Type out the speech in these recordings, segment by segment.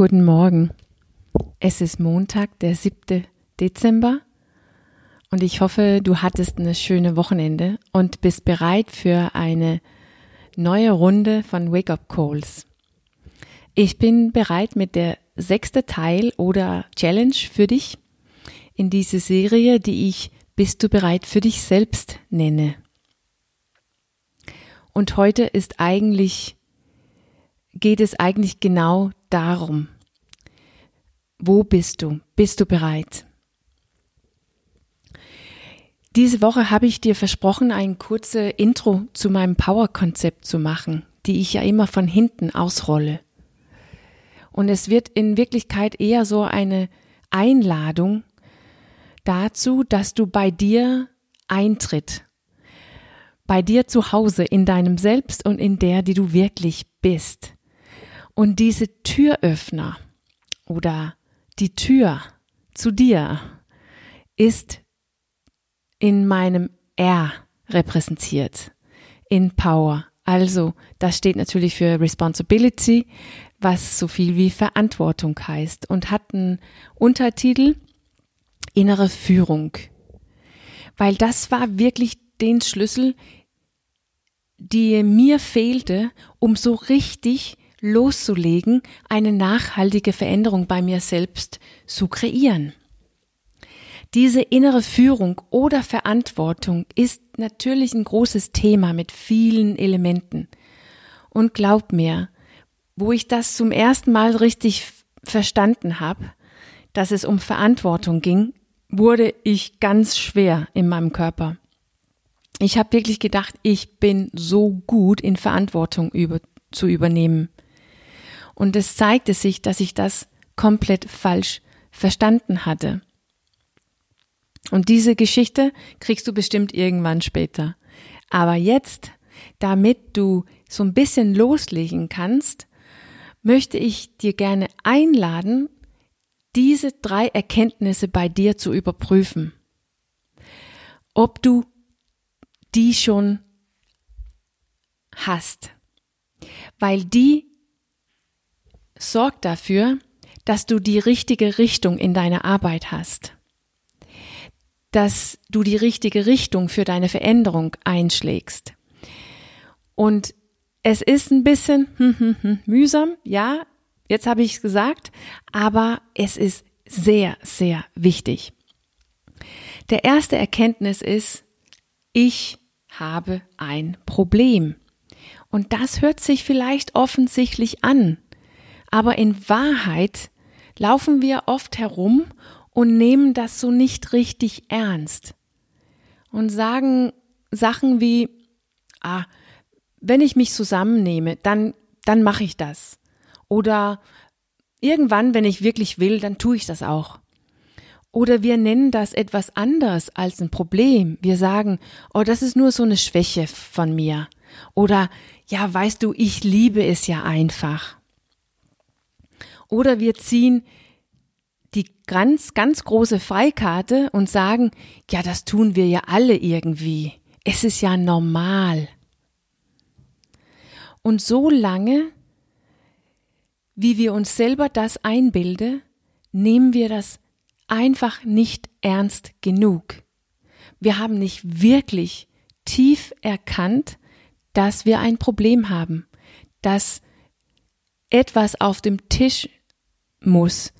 Guten Morgen. Es ist Montag, der 7. Dezember und ich hoffe, du hattest eine schöne Wochenende und bist bereit für eine neue Runde von Wake Up Calls. Ich bin bereit mit der sechste Teil oder Challenge für dich in diese Serie, die ich Bist du bereit für dich selbst nenne. Und heute ist eigentlich, geht es eigentlich genau darum. Wo bist du? Bist du bereit? Diese Woche habe ich dir versprochen, ein kurze Intro zu meinem Power-Konzept zu machen, die ich ja immer von hinten ausrolle. Und es wird in Wirklichkeit eher so eine Einladung dazu, dass du bei dir eintritt, bei dir zu Hause, in deinem Selbst und in der, die du wirklich bist. Und diese Türöffner oder die Tür zu dir ist in meinem R repräsentiert, in Power. Also, das steht natürlich für Responsibility, was so viel wie Verantwortung heißt und hat einen Untertitel innere Führung. Weil das war wirklich den Schlüssel, die mir fehlte, um so richtig loszulegen, eine nachhaltige Veränderung bei mir selbst zu kreieren. Diese innere Führung oder Verantwortung ist natürlich ein großes Thema mit vielen Elementen. Und glaub mir, wo ich das zum ersten Mal richtig verstanden habe, dass es um Verantwortung ging, wurde ich ganz schwer in meinem Körper. Ich habe wirklich gedacht, ich bin so gut in Verantwortung über, zu übernehmen. Und es zeigte sich, dass ich das komplett falsch verstanden hatte. Und diese Geschichte kriegst du bestimmt irgendwann später. Aber jetzt, damit du so ein bisschen loslegen kannst, möchte ich dir gerne einladen, diese drei Erkenntnisse bei dir zu überprüfen. Ob du die schon hast. Weil die sorg dafür, dass du die richtige Richtung in deiner Arbeit hast. Dass du die richtige Richtung für deine Veränderung einschlägst. Und es ist ein bisschen hm, hm, hm, mühsam, ja, jetzt habe ich es gesagt, aber es ist sehr, sehr wichtig. Der erste Erkenntnis ist, ich habe ein Problem. Und das hört sich vielleicht offensichtlich an, aber in Wahrheit laufen wir oft herum und nehmen das so nicht richtig ernst und sagen Sachen wie, ah, wenn ich mich zusammennehme, dann, dann mache ich das. Oder irgendwann, wenn ich wirklich will, dann tue ich das auch. Oder wir nennen das etwas anders als ein Problem. Wir sagen, oh, das ist nur so eine Schwäche von mir. Oder, ja, weißt du, ich liebe es ja einfach. Oder wir ziehen die ganz, ganz große Freikarte und sagen, ja, das tun wir ja alle irgendwie. Es ist ja normal. Und so lange, wie wir uns selber das einbilden, nehmen wir das einfach nicht ernst genug. Wir haben nicht wirklich tief erkannt, dass wir ein Problem haben, dass etwas auf dem Tisch muss,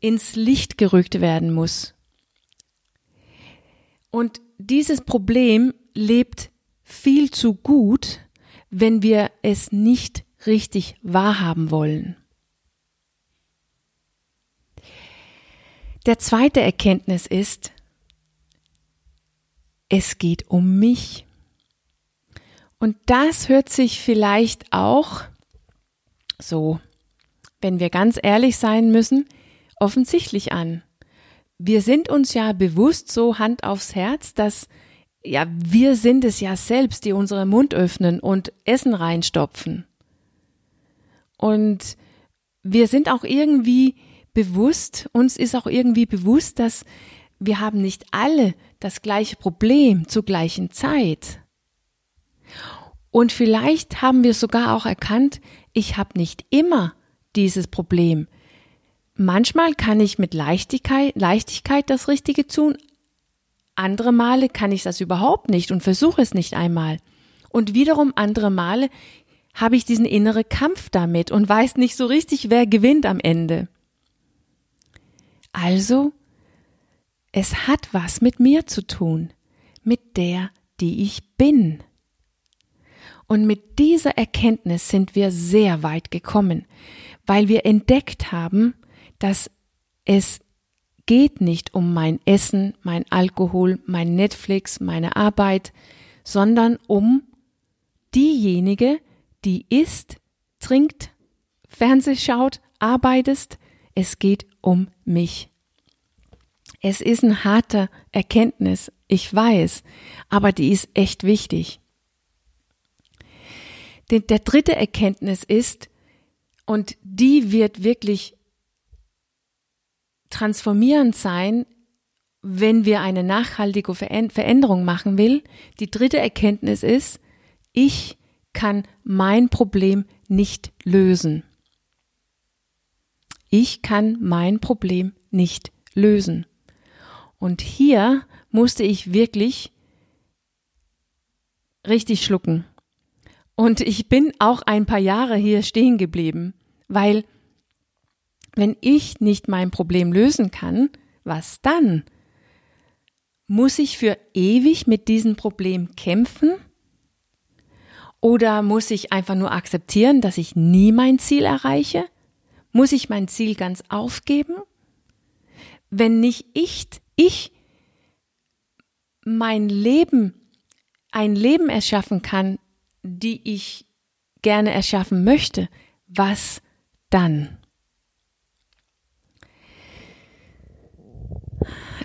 ins Licht gerückt werden muss. Und dieses Problem lebt viel zu gut, wenn wir es nicht richtig wahrhaben wollen. Der zweite Erkenntnis ist, es geht um mich. Und das hört sich vielleicht auch so wenn wir ganz ehrlich sein müssen, offensichtlich an. Wir sind uns ja bewusst so Hand aufs Herz, dass ja, wir sind es ja selbst, die unseren Mund öffnen und Essen reinstopfen. Und wir sind auch irgendwie bewusst, uns ist auch irgendwie bewusst, dass wir haben nicht alle das gleiche Problem zur gleichen Zeit. Und vielleicht haben wir sogar auch erkannt, ich habe nicht immer dieses Problem. manchmal kann ich mit Leichtigkeit, Leichtigkeit das Richtige tun, andere Male kann ich das überhaupt nicht und versuche es nicht einmal. Und wiederum andere Male habe ich diesen inneren Kampf damit und weiß nicht so richtig, wer gewinnt am Ende. Also, es hat was mit mir zu tun, mit der, die ich bin. Und mit dieser Erkenntnis sind wir sehr weit gekommen, weil wir entdeckt haben, dass es geht nicht um mein Essen, mein Alkohol, mein Netflix, meine Arbeit, sondern um diejenige, die isst, trinkt, Fernseh schaut, arbeitest. Es geht um mich. Es ist eine harte Erkenntnis, ich weiß, aber die ist echt wichtig. Der dritte Erkenntnis ist, und die wird wirklich transformierend sein, wenn wir eine nachhaltige Veränderung machen will. Die dritte Erkenntnis ist, ich kann mein Problem nicht lösen. Ich kann mein Problem nicht lösen. Und hier musste ich wirklich richtig schlucken. Und ich bin auch ein paar Jahre hier stehen geblieben, weil wenn ich nicht mein Problem lösen kann, was dann? Muss ich für ewig mit diesem Problem kämpfen? Oder muss ich einfach nur akzeptieren, dass ich nie mein Ziel erreiche? Muss ich mein Ziel ganz aufgeben? Wenn nicht ich, ich mein Leben, ein Leben erschaffen kann, die ich gerne erschaffen möchte, was dann?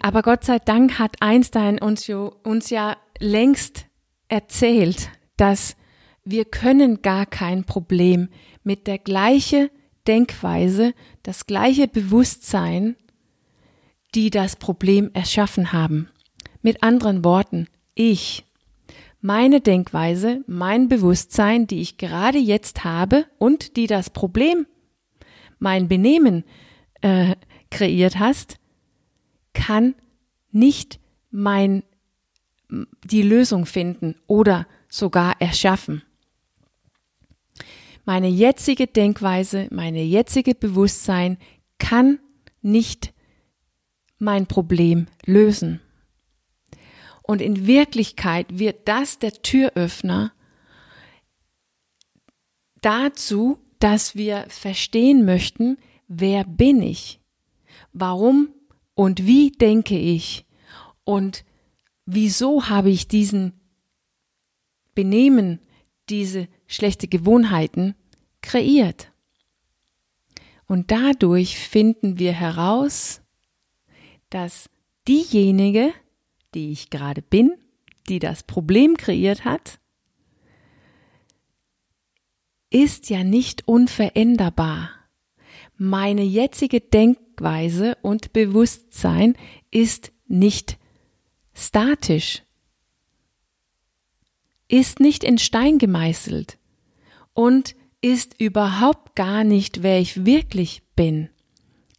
Aber Gott sei Dank hat Einstein uns, uns ja längst erzählt, dass wir können gar kein Problem mit der gleichen Denkweise, das gleiche Bewusstsein, die das Problem erschaffen haben. Mit anderen Worten, ich, meine Denkweise, mein Bewusstsein, die ich gerade jetzt habe und die das Problem, mein Benehmen äh, kreiert hast, kann nicht mein, die Lösung finden oder sogar erschaffen. Meine jetzige Denkweise, meine jetzige Bewusstsein kann nicht mein Problem lösen. Und in Wirklichkeit wird das der Türöffner dazu, dass wir verstehen möchten, wer bin ich? Warum und wie denke ich und wieso habe ich diesen Benehmen, diese schlechte Gewohnheiten kreiert. Und dadurch finden wir heraus, dass diejenige, die ich gerade bin, die das Problem kreiert hat, ist ja nicht unveränderbar. Meine jetzige Denkweise und Bewusstsein ist nicht statisch, ist nicht in Stein gemeißelt und ist überhaupt gar nicht, wer ich wirklich bin.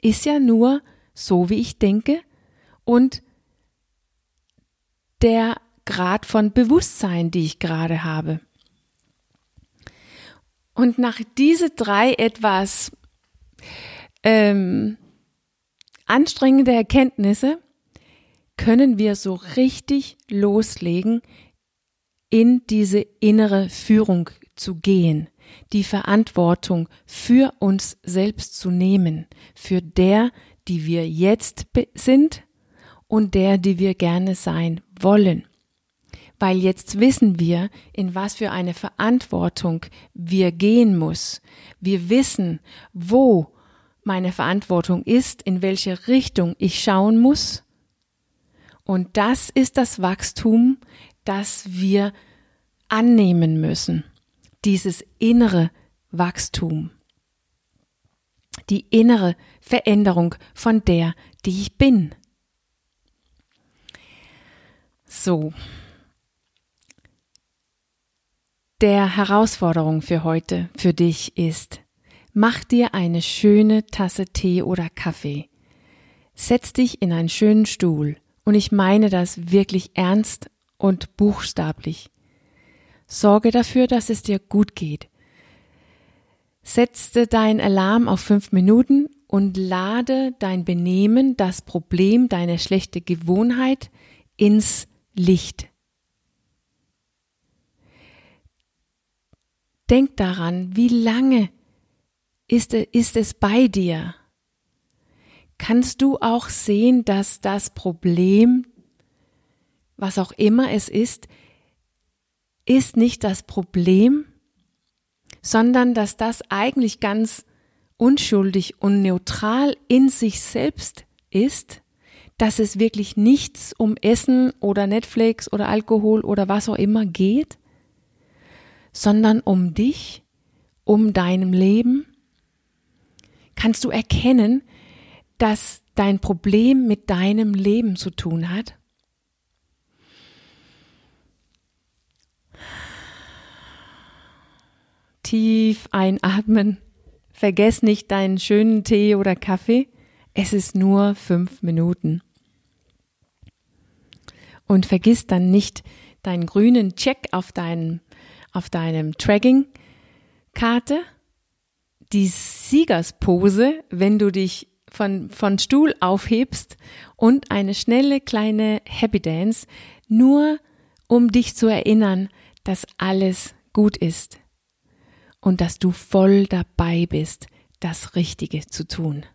Ist ja nur so, wie ich denke und der Grad von Bewusstsein, die ich gerade habe. Und nach diese drei etwas ähm, anstrengende Erkenntnisse können wir so richtig loslegen, in diese innere Führung zu gehen, die Verantwortung für uns selbst zu nehmen, für der, die wir jetzt sind und der, die wir gerne sein wollen. Weil jetzt wissen wir, in was für eine Verantwortung wir gehen muss. Wir wissen, wo meine Verantwortung ist, in welche Richtung ich schauen muss. Und das ist das Wachstum, das wir annehmen müssen. Dieses innere Wachstum. Die innere Veränderung von der, die ich bin. So. Der Herausforderung für heute, für dich ist, Mach dir eine schöne Tasse Tee oder Kaffee. Setz dich in einen schönen Stuhl. Und ich meine das wirklich ernst und buchstablich. Sorge dafür, dass es dir gut geht. Setze dein Alarm auf fünf Minuten und lade dein Benehmen, das Problem, deine schlechte Gewohnheit ins Licht. Denk daran, wie lange ist, ist es bei dir? Kannst du auch sehen, dass das Problem, was auch immer es ist, ist nicht das Problem, sondern dass das eigentlich ganz unschuldig und neutral in sich selbst ist, dass es wirklich nichts um Essen oder Netflix oder Alkohol oder was auch immer geht, sondern um dich, um deinem Leben kannst du erkennen, dass dein Problem mit deinem Leben zu tun hat? Tief einatmen. Vergess nicht deinen schönen Tee oder Kaffee. Es ist nur fünf Minuten. Und vergiss dann nicht deinen grünen Check auf, deinem auf deinem Tracking-Karte die Siegerspose, wenn du dich von, von Stuhl aufhebst und eine schnelle kleine Happy Dance, nur um dich zu erinnern, dass alles gut ist und dass du voll dabei bist, das Richtige zu tun.